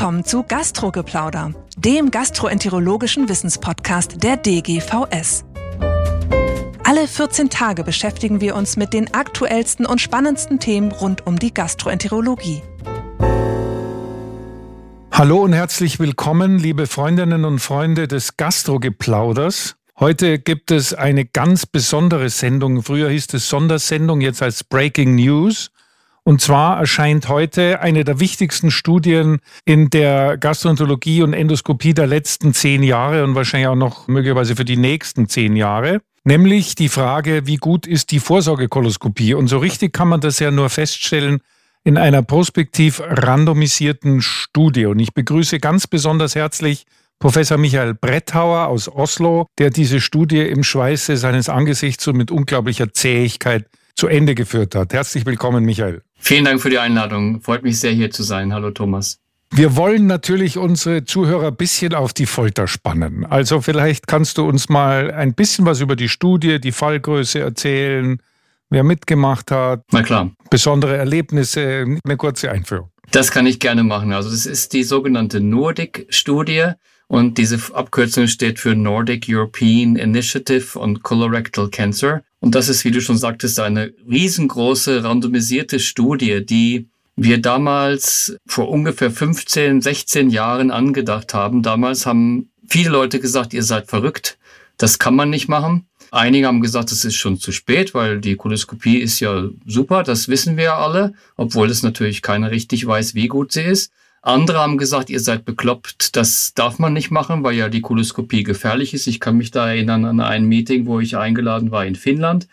willkommen zu Gastrogeplauder, dem gastroenterologischen Wissenspodcast der DGVS. Alle 14 Tage beschäftigen wir uns mit den aktuellsten und spannendsten Themen rund um die Gastroenterologie. Hallo und herzlich willkommen, liebe Freundinnen und Freunde des Gastrogeplauders. Heute gibt es eine ganz besondere Sendung. Früher hieß es Sondersendung, jetzt als Breaking News. Und zwar erscheint heute eine der wichtigsten Studien in der Gastroenterologie und Endoskopie der letzten zehn Jahre und wahrscheinlich auch noch möglicherweise für die nächsten zehn Jahre. Nämlich die Frage, wie gut ist die Vorsorgekoloskopie? Und so richtig kann man das ja nur feststellen in einer prospektiv randomisierten Studie. Und ich begrüße ganz besonders herzlich Professor Michael Brettauer aus Oslo, der diese Studie im Schweiße seines Angesichts und mit unglaublicher Zähigkeit zu Ende geführt hat. Herzlich willkommen, Michael. Vielen Dank für die Einladung. Freut mich sehr, hier zu sein. Hallo, Thomas. Wir wollen natürlich unsere Zuhörer ein bisschen auf die Folter spannen. Also vielleicht kannst du uns mal ein bisschen was über die Studie, die Fallgröße erzählen, wer mitgemacht hat. Na klar. Besondere Erlebnisse, eine kurze Einführung. Das kann ich gerne machen. Also das ist die sogenannte Nordic-Studie. Und diese Abkürzung steht für Nordic European Initiative on Colorectal Cancer. Und das ist, wie du schon sagtest, eine riesengroße randomisierte Studie, die wir damals vor ungefähr 15, 16 Jahren angedacht haben. Damals haben viele Leute gesagt, ihr seid verrückt. Das kann man nicht machen. Einige haben gesagt, es ist schon zu spät, weil die Koloskopie ist ja super, das wissen wir alle, obwohl es natürlich keiner richtig weiß, wie gut sie ist. Andere haben gesagt, ihr seid bekloppt, das darf man nicht machen, weil ja die Koloskopie gefährlich ist. Ich kann mich da erinnern an ein Meeting, wo ich eingeladen war in Finnland,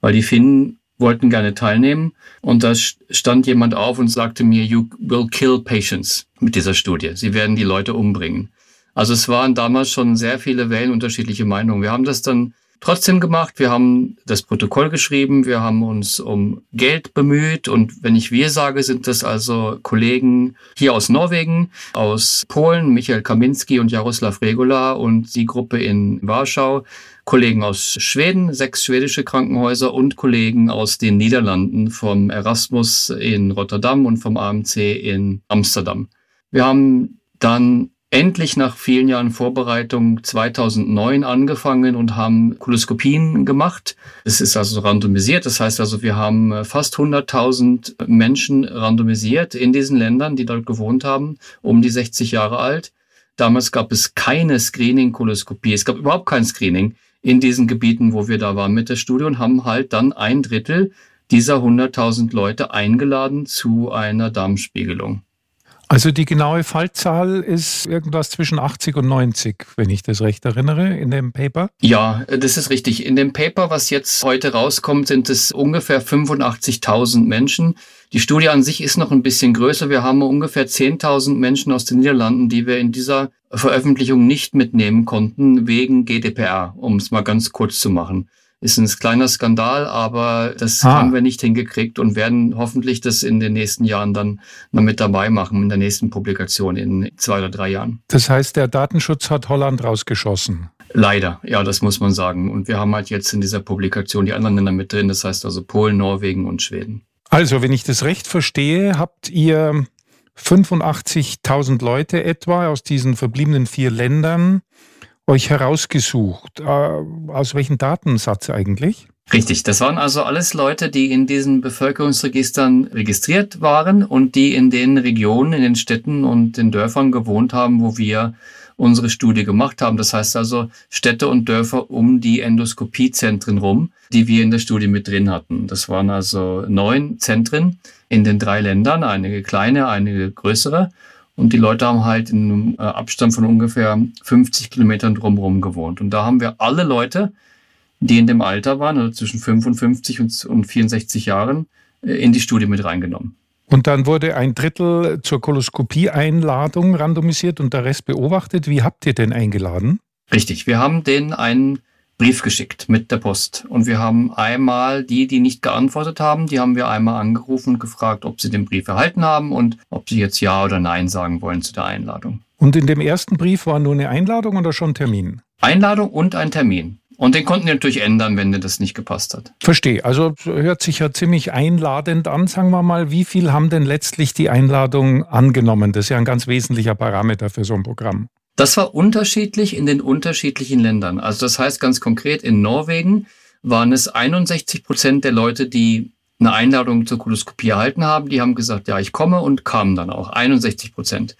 weil die Finnen wollten gerne teilnehmen. Und da stand jemand auf und sagte mir, you will kill patients mit dieser Studie. Sie werden die Leute umbringen. Also es waren damals schon sehr viele Wellen unterschiedliche Meinungen. Wir haben das dann trotzdem gemacht. Wir haben das Protokoll geschrieben, wir haben uns um Geld bemüht und wenn ich wir sage, sind das also Kollegen hier aus Norwegen, aus Polen, Michael Kaminski und Jaroslav Regula und die Gruppe in Warschau, Kollegen aus Schweden, sechs schwedische Krankenhäuser und Kollegen aus den Niederlanden vom Erasmus in Rotterdam und vom AMC in Amsterdam. Wir haben dann endlich nach vielen Jahren Vorbereitung 2009 angefangen und haben Koloskopien gemacht. Es ist also randomisiert. Das heißt also, wir haben äh, fast 100.000 Menschen randomisiert in diesen Ländern, die dort gewohnt haben, um die 60 Jahre alt. Damals gab es keine Screening-Koloskopie. Es gab überhaupt kein Screening in diesen Gebieten, wo wir da waren mit der Studie und haben halt dann ein Drittel dieser 100.000 Leute eingeladen zu einer Darmspiegelung. Also die genaue Fallzahl ist irgendwas zwischen 80 und 90, wenn ich das recht erinnere, in dem Paper? Ja, das ist richtig. In dem Paper, was jetzt heute rauskommt, sind es ungefähr 85.000 Menschen. Die Studie an sich ist noch ein bisschen größer. Wir haben ungefähr 10.000 Menschen aus den Niederlanden, die wir in dieser Veröffentlichung nicht mitnehmen konnten, wegen GDPR, um es mal ganz kurz zu machen ist ein kleiner Skandal, aber das ah. haben wir nicht hingekriegt und werden hoffentlich das in den nächsten Jahren dann noch mit dabei machen, in der nächsten Publikation in zwei oder drei Jahren. Das heißt, der Datenschutz hat Holland rausgeschossen. Leider, ja, das muss man sagen. Und wir haben halt jetzt in dieser Publikation die anderen Länder mit drin, das heißt also Polen, Norwegen und Schweden. Also, wenn ich das recht verstehe, habt ihr 85.000 Leute etwa aus diesen verbliebenen vier Ländern euch herausgesucht. Äh, aus welchem Datensatz eigentlich? Richtig, das waren also alles Leute, die in diesen Bevölkerungsregistern registriert waren und die in den Regionen, in den Städten und den Dörfern gewohnt haben, wo wir unsere Studie gemacht haben. Das heißt also Städte und Dörfer um die Endoskopiezentren rum, die wir in der Studie mit drin hatten. Das waren also neun Zentren in den drei Ländern, einige kleine, einige größere. Und die Leute haben halt in einem äh, Abstand von ungefähr 50 Kilometern drumherum gewohnt. Und da haben wir alle Leute, die in dem Alter waren, also zwischen 55 und 64 Jahren, äh, in die Studie mit reingenommen. Und dann wurde ein Drittel zur Koloskopie-Einladung randomisiert und der Rest beobachtet. Wie habt ihr denn eingeladen? Richtig, wir haben denen einen Brief geschickt mit der Post. Und wir haben einmal die, die nicht geantwortet haben, die haben wir einmal angerufen und gefragt, ob sie den Brief erhalten haben und ob sie jetzt Ja oder Nein sagen wollen zu der Einladung. Und in dem ersten Brief war nur eine Einladung oder schon Termin? Einladung und ein Termin. Und den konnten wir natürlich ändern, wenn das nicht gepasst hat. Verstehe. Also hört sich ja ziemlich einladend an. Sagen wir mal, wie viel haben denn letztlich die Einladung angenommen? Das ist ja ein ganz wesentlicher Parameter für so ein Programm. Das war unterschiedlich in den unterschiedlichen Ländern. Also das heißt ganz konkret, in Norwegen waren es 61 Prozent der Leute, die eine Einladung zur Koloskopie erhalten haben. Die haben gesagt, ja, ich komme und kamen dann auch. 61 Prozent.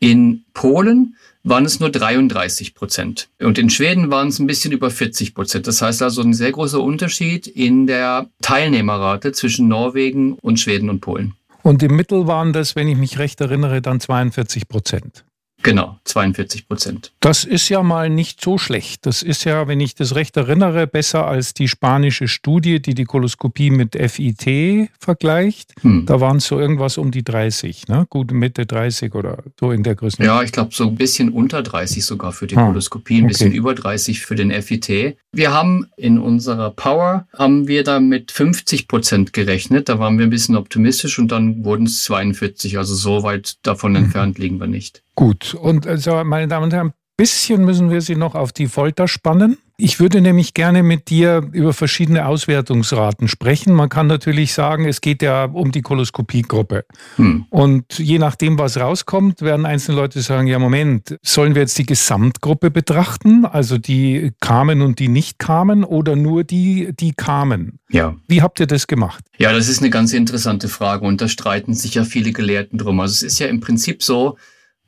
In Polen waren es nur 33 Prozent. Und in Schweden waren es ein bisschen über 40 Prozent. Das heißt also ein sehr großer Unterschied in der Teilnehmerrate zwischen Norwegen und Schweden und Polen. Und im Mittel waren das, wenn ich mich recht erinnere, dann 42 Prozent. Genau, 42 Prozent. Das ist ja mal nicht so schlecht. Das ist ja, wenn ich das recht erinnere, besser als die spanische Studie, die die Koloskopie mit FIT vergleicht. Hm. Da waren es so irgendwas um die 30, ne? Gut Mitte 30 oder so in der Größe. Ja, ich glaube so ein bisschen unter 30 sogar für die ah, Koloskopie, ein okay. bisschen über 30 für den FIT. Wir haben in unserer Power, haben wir da mit 50 Prozent gerechnet. Da waren wir ein bisschen optimistisch und dann wurden es 42. Also so weit davon mhm. entfernt liegen wir nicht. Gut, und also, meine Damen und Herren, ein bisschen müssen wir Sie noch auf die Folter spannen. Ich würde nämlich gerne mit dir über verschiedene Auswertungsraten sprechen. Man kann natürlich sagen, es geht ja um die Koloskopiegruppe. Hm. Und je nachdem, was rauskommt, werden einzelne Leute sagen, ja, Moment, sollen wir jetzt die Gesamtgruppe betrachten, also die kamen und die nicht kamen oder nur die, die kamen? Ja. Wie habt ihr das gemacht? Ja, das ist eine ganz interessante Frage und da streiten sich ja viele Gelehrten drum. Also es ist ja im Prinzip so,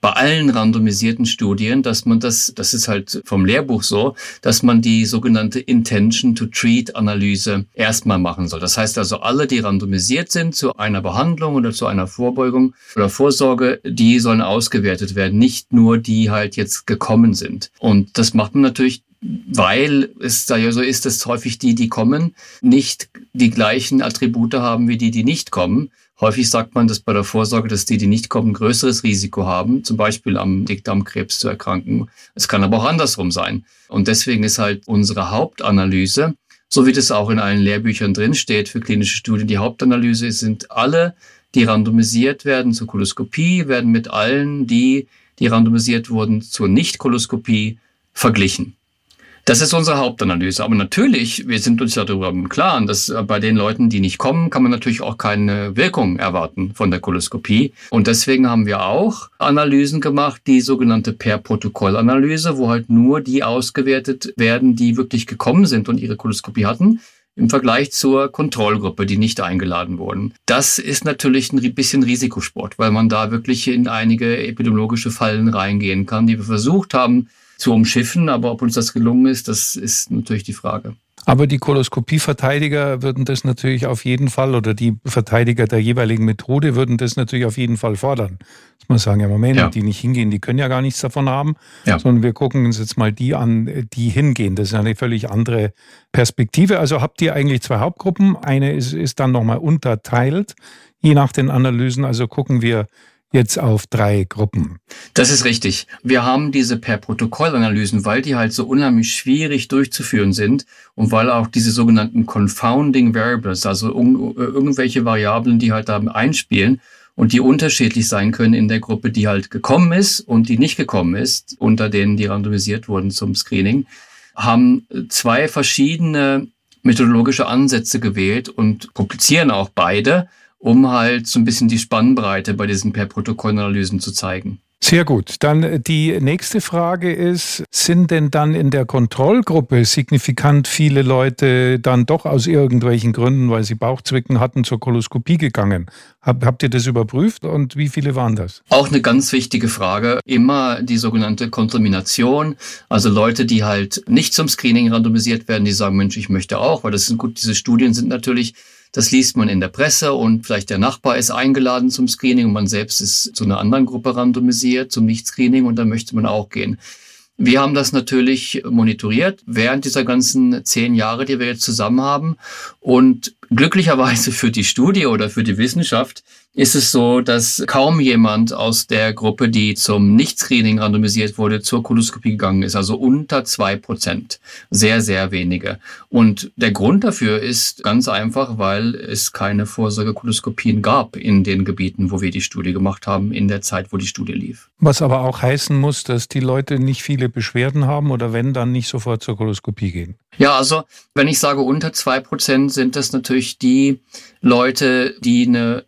bei allen randomisierten Studien, dass man das, das ist halt vom Lehrbuch so, dass man die sogenannte Intention to Treat Analyse erstmal machen soll. Das heißt also, alle, die randomisiert sind zu einer Behandlung oder zu einer Vorbeugung oder Vorsorge, die sollen ausgewertet werden, nicht nur die halt jetzt gekommen sind. Und das macht man natürlich weil es da ja so ist, dass häufig die, die kommen, nicht die gleichen Attribute haben wie die, die nicht kommen. Häufig sagt man, dass bei der Vorsorge, dass die, die nicht kommen, größeres Risiko haben, zum Beispiel am Dickdarmkrebs zu erkranken. Es kann aber auch andersrum sein. Und deswegen ist halt unsere Hauptanalyse, so wie das auch in allen Lehrbüchern drin steht für klinische Studien, die Hauptanalyse sind alle, die randomisiert werden zur Koloskopie, werden mit allen, die, die randomisiert wurden zur Nicht-Koloskopie, verglichen. Das ist unsere Hauptanalyse. Aber natürlich, wir sind uns darüber im Klaren, dass äh, bei den Leuten, die nicht kommen, kann man natürlich auch keine Wirkung erwarten von der Koloskopie. Und deswegen haben wir auch Analysen gemacht, die sogenannte Per-Protokoll-Analyse, wo halt nur die ausgewertet werden, die wirklich gekommen sind und ihre Koloskopie hatten im Vergleich zur Kontrollgruppe, die nicht eingeladen wurden. Das ist natürlich ein bisschen Risikosport, weil man da wirklich in einige epidemiologische Fallen reingehen kann, die wir versucht haben zu umschiffen. Aber ob uns das gelungen ist, das ist natürlich die Frage. Aber die Koloskopieverteidiger würden das natürlich auf jeden Fall oder die Verteidiger der jeweiligen Methode würden das natürlich auf jeden Fall fordern. Dass man sagen, ja Moment, ja. die nicht hingehen, die können ja gar nichts davon haben, ja. sondern wir gucken uns jetzt mal die an, die hingehen. Das ist eine völlig andere Perspektive. Also habt ihr eigentlich zwei Hauptgruppen. Eine ist, ist dann nochmal unterteilt, je nach den Analysen. Also gucken wir, jetzt auf drei Gruppen. Das ist richtig. Wir haben diese per Protokollanalysen, weil die halt so unheimlich schwierig durchzuführen sind und weil auch diese sogenannten Confounding Variables, also irgendwelche Variablen, die halt da einspielen und die unterschiedlich sein können in der Gruppe, die halt gekommen ist und die nicht gekommen ist, unter denen die randomisiert wurden zum Screening, haben zwei verschiedene methodologische Ansätze gewählt und publizieren auch beide um halt so ein bisschen die Spannbreite bei diesen Per-Protokoll-Analysen zu zeigen. Sehr gut. Dann äh, die nächste Frage ist, sind denn dann in der Kontrollgruppe signifikant viele Leute dann doch aus irgendwelchen Gründen, weil sie Bauchzwicken hatten, zur Koloskopie gegangen? Hab, habt ihr das überprüft und wie viele waren das? Auch eine ganz wichtige Frage. Immer die sogenannte Kontamination. Also Leute, die halt nicht zum Screening randomisiert werden, die sagen, Mensch, ich möchte auch, weil das sind gut, diese Studien sind natürlich das liest man in der Presse und vielleicht der Nachbar ist eingeladen zum Screening und man selbst ist zu einer anderen Gruppe randomisiert, zum Nicht-Screening und da möchte man auch gehen. Wir haben das natürlich monitoriert während dieser ganzen zehn Jahre, die wir jetzt zusammen haben. Und glücklicherweise für die Studie oder für die Wissenschaft ist es so, dass kaum jemand aus der Gruppe, die zum Nicht-Screening randomisiert wurde, zur Koloskopie gegangen ist. Also unter zwei Prozent. Sehr, sehr wenige. Und der Grund dafür ist ganz einfach, weil es keine Vorsorgekoloskopien gab in den Gebieten, wo wir die Studie gemacht haben, in der Zeit, wo die Studie lief. Was aber auch heißen muss, dass die Leute nicht viel viele Beschwerden haben oder wenn, dann nicht sofort zur Koloskopie gehen? Ja, also wenn ich sage unter zwei Prozent, sind das natürlich die Leute, die eine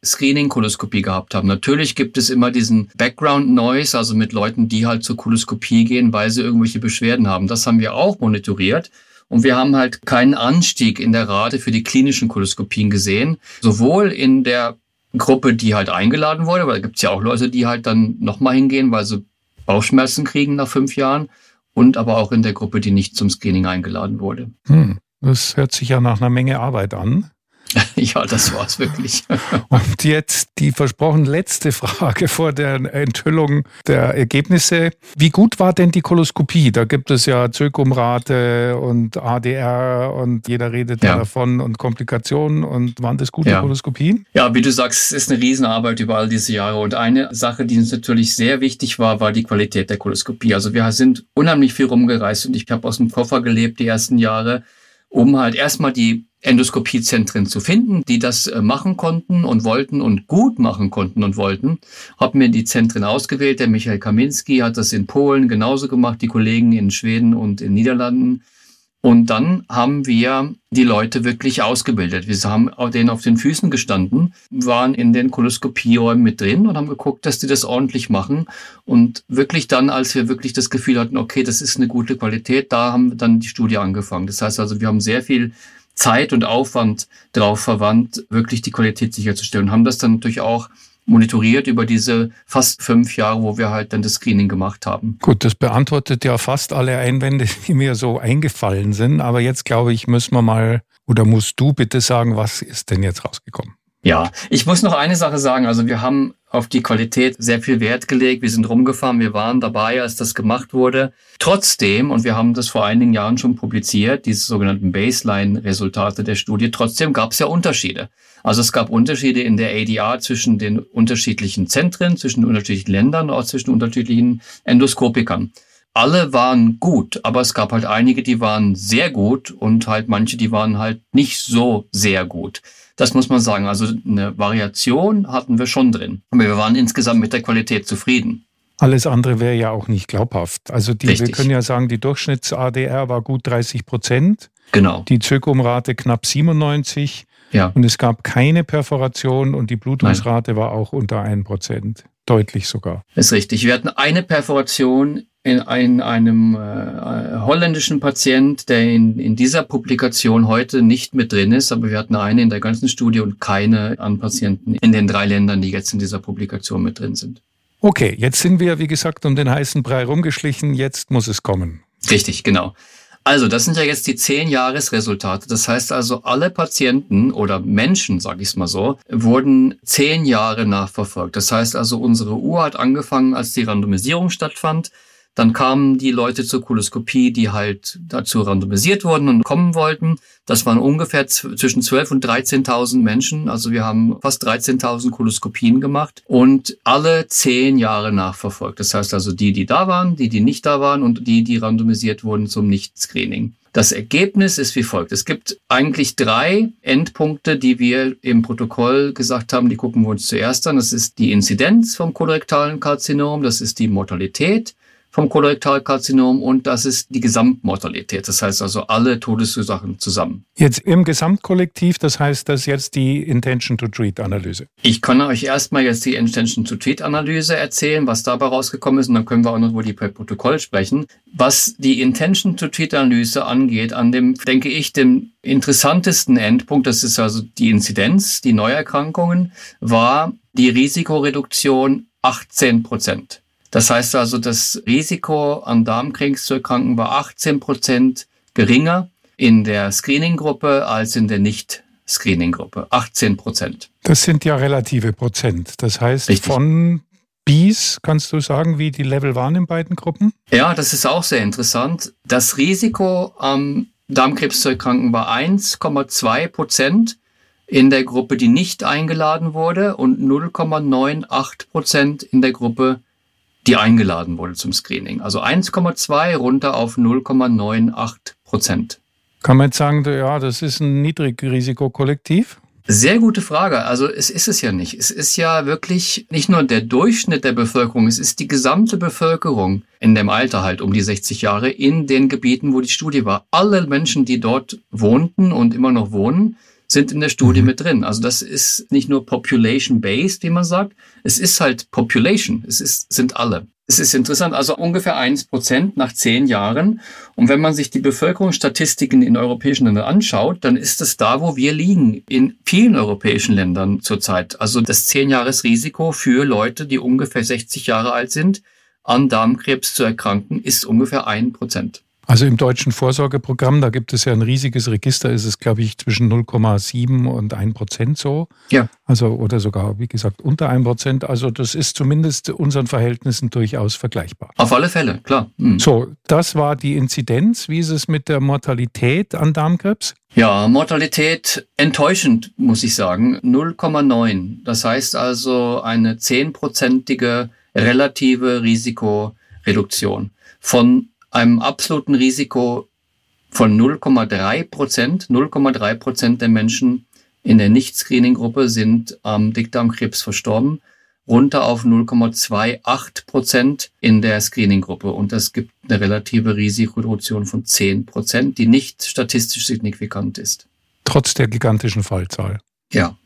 Screening-Koloskopie gehabt haben. Natürlich gibt es immer diesen Background-Noise, also mit Leuten, die halt zur Koloskopie gehen, weil sie irgendwelche Beschwerden haben. Das haben wir auch monitoriert. Und wir haben halt keinen Anstieg in der Rate für die klinischen Koloskopien gesehen. Sowohl in der Gruppe, die halt eingeladen wurde, weil da gibt es ja auch Leute, die halt dann nochmal hingehen, weil sie Bauchschmerzen kriegen nach fünf Jahren. Und aber auch in der Gruppe, die nicht zum Screening eingeladen wurde. Hm, das hört sich ja nach einer Menge Arbeit an. ja, das war's wirklich. Und jetzt die versprochen letzte Frage vor der Enthüllung der Ergebnisse. Wie gut war denn die Koloskopie? Da gibt es ja Zirkumrate und ADR und jeder redet ja. davon und Komplikationen. Und waren das gute ja. Koloskopien? Ja, wie du sagst, es ist eine Riesenarbeit über all diese Jahre. Und eine Sache, die uns natürlich sehr wichtig war, war die Qualität der Koloskopie. Also wir sind unheimlich viel rumgereist und ich habe aus dem Koffer gelebt die ersten Jahre, um halt erstmal die Endoskopiezentren zu finden, die das äh, machen konnten und wollten und gut machen konnten und wollten. Hab mir die Zentren ausgewählt. Der Michael Kaminski hat das in Polen genauso gemacht, die Kollegen in Schweden und in Niederlanden. Und dann haben wir die Leute wirklich ausgebildet. Wir haben denen auf den Füßen gestanden, waren in den Koloskopieräumen mit drin und haben geguckt, dass die das ordentlich machen. Und wirklich dann, als wir wirklich das Gefühl hatten, okay, das ist eine gute Qualität, da haben wir dann die Studie angefangen. Das heißt also, wir haben sehr viel Zeit und Aufwand drauf verwandt, wirklich die Qualität sicherzustellen. Haben das dann natürlich auch monitoriert über diese fast fünf Jahre, wo wir halt dann das Screening gemacht haben. Gut, das beantwortet ja fast alle Einwände, die mir so eingefallen sind. Aber jetzt glaube ich, müssen wir mal oder musst du bitte sagen, was ist denn jetzt rausgekommen? Ja, ich muss noch eine Sache sagen. Also wir haben auf die Qualität sehr viel Wert gelegt. Wir sind rumgefahren, wir waren dabei, als das gemacht wurde. Trotzdem, und wir haben das vor einigen Jahren schon publiziert, diese sogenannten Baseline-Resultate der Studie, trotzdem gab es ja Unterschiede. Also es gab Unterschiede in der ADR zwischen den unterschiedlichen Zentren, zwischen den unterschiedlichen Ländern, auch zwischen unterschiedlichen Endoskopikern alle waren gut, aber es gab halt einige, die waren sehr gut und halt manche, die waren halt nicht so sehr gut. Das muss man sagen. Also eine Variation hatten wir schon drin. Aber wir waren insgesamt mit der Qualität zufrieden. Alles andere wäre ja auch nicht glaubhaft. Also die, wir können ja sagen, die Durchschnitts-ADR war gut 30 Prozent. Genau. Die Zirkumrate knapp 97. Ja. Und es gab keine Perforation und die Blutungsrate Nein. war auch unter 1 Prozent. Deutlich sogar. ist richtig. Wir hatten eine Perforation in, in einem äh, holländischen Patient, der in, in dieser Publikation heute nicht mit drin ist, aber wir hatten eine in der ganzen Studie und keine an Patienten in den drei Ländern, die jetzt in dieser Publikation mit drin sind. Okay, jetzt sind wir, wie gesagt, um den heißen Brei rumgeschlichen. Jetzt muss es kommen. Richtig, genau. Also, das sind ja jetzt die zehn Jahresresultate. Das heißt also, alle Patienten oder Menschen, sage ich es mal so, wurden zehn Jahre nachverfolgt. Das heißt also, unsere Uhr hat angefangen, als die Randomisierung stattfand. Dann kamen die Leute zur Koloskopie, die halt dazu randomisiert wurden und kommen wollten. Das waren ungefähr zwischen 12 und 13.000 Menschen. Also wir haben fast 13.000 Koloskopien gemacht und alle zehn Jahre nachverfolgt. Das heißt also die, die da waren, die, die nicht da waren und die, die randomisiert wurden zum Nicht-Screening. Das Ergebnis ist wie folgt. Es gibt eigentlich drei Endpunkte, die wir im Protokoll gesagt haben, die gucken wir uns zuerst an. Das ist die Inzidenz vom kolorektalen Karzinom, das ist die Mortalität vom Kolorektalkarzinom und das ist die Gesamtmortalität. Das heißt also alle Todesursachen zusammen. Jetzt im Gesamtkollektiv, das heißt das jetzt die Intention to Treat Analyse. Ich kann euch erstmal jetzt die Intention to Treat Analyse erzählen, was dabei rausgekommen ist und dann können wir auch noch über die Protokoll sprechen. Was die Intention to Treat Analyse angeht, an dem, denke ich, dem interessantesten Endpunkt, das ist also die Inzidenz, die Neuerkrankungen, war die Risikoreduktion 18 Prozent. Das heißt also, das Risiko an Darmkrebs zu erkranken war 18 Prozent geringer in der Screening-Gruppe als in der Nicht-Screening-Gruppe. 18 Prozent. Das sind ja relative Prozent. Das heißt, Richtig. von Bis, kannst du sagen, wie die Level waren in beiden Gruppen? Ja, das ist auch sehr interessant. Das Risiko am Darmkrebs zu erkranken war 1,2 Prozent in der Gruppe, die nicht eingeladen wurde und 0,98 Prozent in der Gruppe, die eingeladen wurde zum Screening. Also 1,2 runter auf 0,98 Prozent. Kann man jetzt sagen, ja, das ist ein Niedrigrisikokollektiv? Sehr gute Frage. Also es ist es ja nicht. Es ist ja wirklich nicht nur der Durchschnitt der Bevölkerung, es ist die gesamte Bevölkerung in dem Alter halt um die 60 Jahre in den Gebieten, wo die Studie war. Alle Menschen, die dort wohnten und immer noch wohnen, sind in der Studie mhm. mit drin. Also das ist nicht nur population-based, wie man sagt. Es ist halt Population. Es ist, sind alle. Es ist interessant, also ungefähr eins Prozent nach zehn Jahren. Und wenn man sich die Bevölkerungsstatistiken in europäischen Ländern anschaut, dann ist es da, wo wir liegen, in vielen europäischen Ländern zurzeit. Also das zehn Jahres Risiko für Leute, die ungefähr 60 Jahre alt sind, an Darmkrebs zu erkranken, ist ungefähr ein Prozent. Also im deutschen Vorsorgeprogramm, da gibt es ja ein riesiges Register, ist es, glaube ich, zwischen 0,7 und 1 Prozent so. Ja. Also, oder sogar, wie gesagt, unter 1 Prozent. Also, das ist zumindest unseren Verhältnissen durchaus vergleichbar. Auf alle Fälle, klar. Mhm. So, das war die Inzidenz. Wie ist es mit der Mortalität an Darmkrebs? Ja, Mortalität enttäuschend, muss ich sagen. 0,9. Das heißt also eine zehnprozentige relative Risikoreduktion von einem absoluten Risiko von 0,3 Prozent. 0,3 Prozent der Menschen in der Nicht-Screening-Gruppe sind am Dickdarmkrebs verstorben, runter auf 0,28 Prozent in der Screening-Gruppe. Und das gibt eine relative Risikoreduktion von 10 Prozent, die nicht statistisch signifikant ist. Trotz der gigantischen Fallzahl. Ja.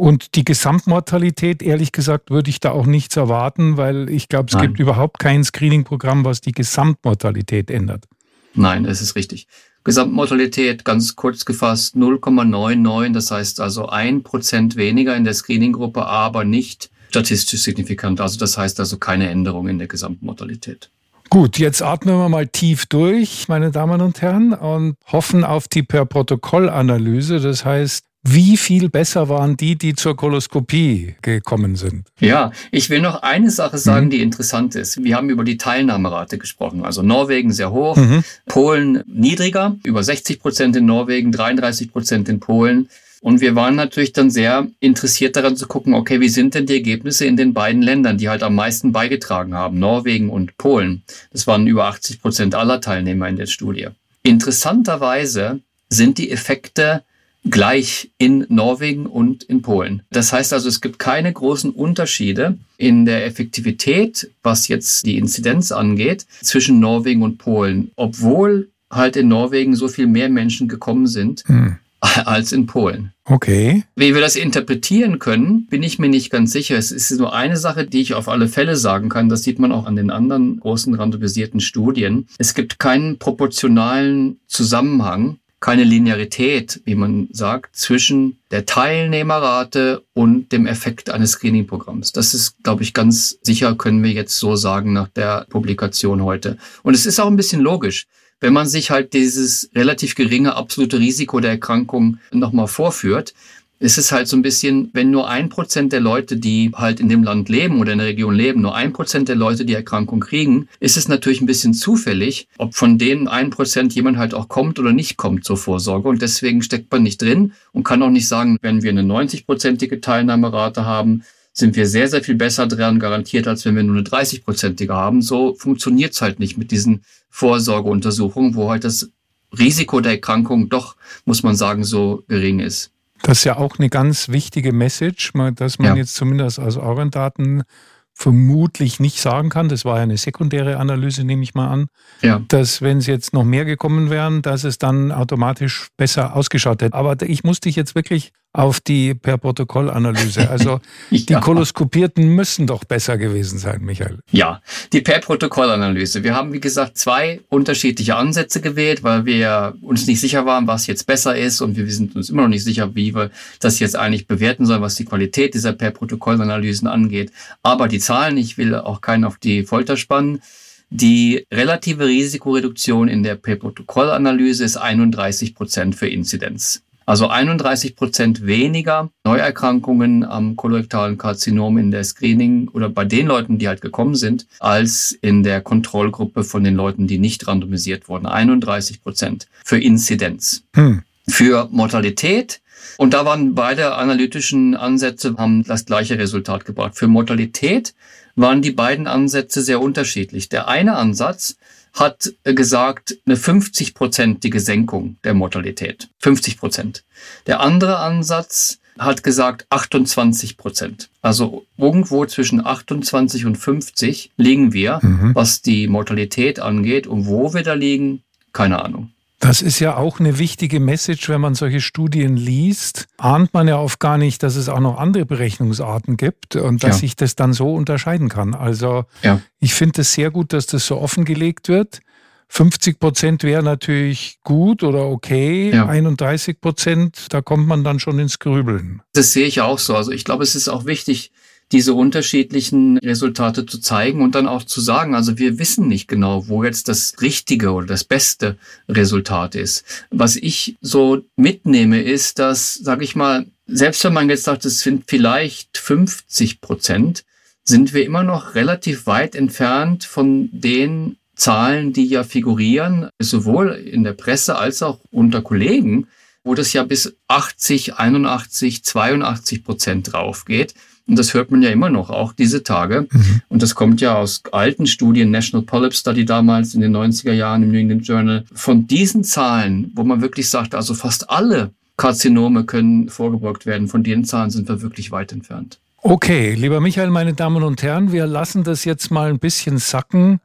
Und die Gesamtmortalität, ehrlich gesagt, würde ich da auch nichts erwarten, weil ich glaube, es Nein. gibt überhaupt kein Screening-Programm, was die Gesamtmortalität ändert. Nein, das ist richtig. Gesamtmortalität, ganz kurz gefasst, 0,99, das heißt also ein Prozent weniger in der Screening-Gruppe, aber nicht statistisch signifikant. Also das heißt also keine Änderung in der Gesamtmortalität. Gut, jetzt atmen wir mal tief durch, meine Damen und Herren, und hoffen auf die Per-Protokoll-Analyse. Das heißt, wie viel besser waren die, die zur Koloskopie gekommen sind? Ja, ich will noch eine Sache sagen, mhm. die interessant ist. Wir haben über die Teilnahmerate gesprochen. Also Norwegen sehr hoch, mhm. Polen niedriger, über 60 Prozent in Norwegen, 33 Prozent in Polen. Und wir waren natürlich dann sehr interessiert daran zu gucken, okay, wie sind denn die Ergebnisse in den beiden Ländern, die halt am meisten beigetragen haben, Norwegen und Polen. Das waren über 80 Prozent aller Teilnehmer in der Studie. Interessanterweise sind die Effekte gleich in Norwegen und in Polen. Das heißt also, es gibt keine großen Unterschiede in der Effektivität, was jetzt die Inzidenz angeht, zwischen Norwegen und Polen, obwohl halt in Norwegen so viel mehr Menschen gekommen sind. Hm als in Polen. Okay. Wie wir das interpretieren können, bin ich mir nicht ganz sicher. Es ist nur eine Sache, die ich auf alle Fälle sagen kann. Das sieht man auch an den anderen großen randomisierten Studien. Es gibt keinen proportionalen Zusammenhang keine Linearität, wie man sagt, zwischen der Teilnehmerrate und dem Effekt eines Screening-Programms. Das ist, glaube ich, ganz sicher, können wir jetzt so sagen nach der Publikation heute. Und es ist auch ein bisschen logisch. Wenn man sich halt dieses relativ geringe absolute Risiko der Erkrankung nochmal vorführt, ist es halt so ein bisschen, wenn nur ein Prozent der Leute, die halt in dem Land leben oder in der Region leben, nur ein Prozent der Leute die Erkrankung kriegen, ist es natürlich ein bisschen zufällig, ob von denen ein Prozent jemand halt auch kommt oder nicht kommt zur Vorsorge. Und deswegen steckt man nicht drin und kann auch nicht sagen, wenn wir eine 90-prozentige Teilnahmerate haben, sind wir sehr, sehr viel besser dran garantiert, als wenn wir nur eine 30-prozentige haben. So funktioniert es halt nicht mit diesen Vorsorgeuntersuchungen, wo halt das Risiko der Erkrankung doch, muss man sagen, so gering ist. Das ist ja auch eine ganz wichtige Message, dass man ja. jetzt zumindest aus euren Daten vermutlich nicht sagen kann, das war ja eine sekundäre Analyse, nehme ich mal an, ja. dass wenn es jetzt noch mehr gekommen wären, dass es dann automatisch besser ausgeschaut hätte. Aber ich muss dich jetzt wirklich auf die per Protokoll-Analyse. Also ja. die Koloskopierten müssen doch besser gewesen sein, Michael. Ja, die per Protokoll-Analyse. Wir haben, wie gesagt, zwei unterschiedliche Ansätze gewählt, weil wir uns nicht sicher waren, was jetzt besser ist und wir sind uns immer noch nicht sicher, wie wir das jetzt eigentlich bewerten sollen, was die Qualität dieser per Protokoll-Analysen angeht. Aber die Zahlen, ich will auch keinen auf die Folter spannen, die relative Risikoreduktion in der per Protokoll-Analyse ist 31 Prozent für Inzidenz. Also 31 Prozent weniger Neuerkrankungen am kolorektalen Karzinom in der Screening oder bei den Leuten, die halt gekommen sind, als in der Kontrollgruppe von den Leuten, die nicht randomisiert wurden. 31 Prozent für Inzidenz. Hm. Für Mortalität und da waren beide analytischen Ansätze, haben das gleiche Resultat gebracht. Für Mortalität waren die beiden Ansätze sehr unterschiedlich. Der eine Ansatz hat gesagt, eine 50-prozentige Senkung der Mortalität. 50 Prozent. Der andere Ansatz hat gesagt 28 Prozent. Also irgendwo zwischen 28 und 50 liegen wir, mhm. was die Mortalität angeht. Und wo wir da liegen, keine Ahnung. Das ist ja auch eine wichtige Message, wenn man solche Studien liest. Ahnt man ja oft gar nicht, dass es auch noch andere Berechnungsarten gibt und dass ja. sich das dann so unterscheiden kann. Also ja. ich finde es sehr gut, dass das so offengelegt wird. 50 Prozent wäre natürlich gut oder okay. Ja. 31 Prozent, da kommt man dann schon ins Grübeln. Das sehe ich auch so. Also ich glaube, es ist auch wichtig, diese unterschiedlichen Resultate zu zeigen und dann auch zu sagen, also wir wissen nicht genau, wo jetzt das richtige oder das beste Resultat ist. Was ich so mitnehme, ist, dass, sage ich mal, selbst wenn man jetzt sagt, es sind vielleicht 50 Prozent, sind wir immer noch relativ weit entfernt von den Zahlen, die ja figurieren, sowohl in der Presse als auch unter Kollegen, wo das ja bis 80, 81, 82 Prozent draufgeht. Und das hört man ja immer noch, auch diese Tage. Mhm. Und das kommt ja aus alten Studien, National Polyp Study damals in den 90er Jahren im New England Journal. Von diesen Zahlen, wo man wirklich sagt, also fast alle Karzinome können vorgebeugt werden, von den Zahlen sind wir wirklich weit entfernt. Okay, lieber Michael, meine Damen und Herren, wir lassen das jetzt mal ein bisschen sacken.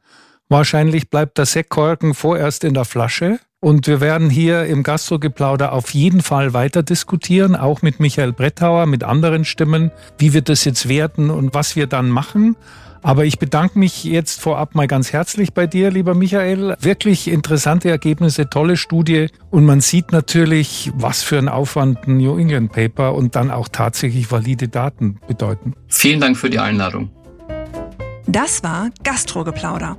Wahrscheinlich bleibt der Sektkorken vorerst in der Flasche. Und wir werden hier im Gastrogeplauder auf jeden Fall weiter diskutieren, auch mit Michael Brettauer, mit anderen Stimmen, wie wir das jetzt werten und was wir dann machen. Aber ich bedanke mich jetzt vorab mal ganz herzlich bei dir, lieber Michael. Wirklich interessante Ergebnisse, tolle Studie. Und man sieht natürlich, was für ein Aufwand ein New England Paper und dann auch tatsächlich valide Daten bedeuten. Vielen Dank für die Einladung. Das war Gastrogeplauder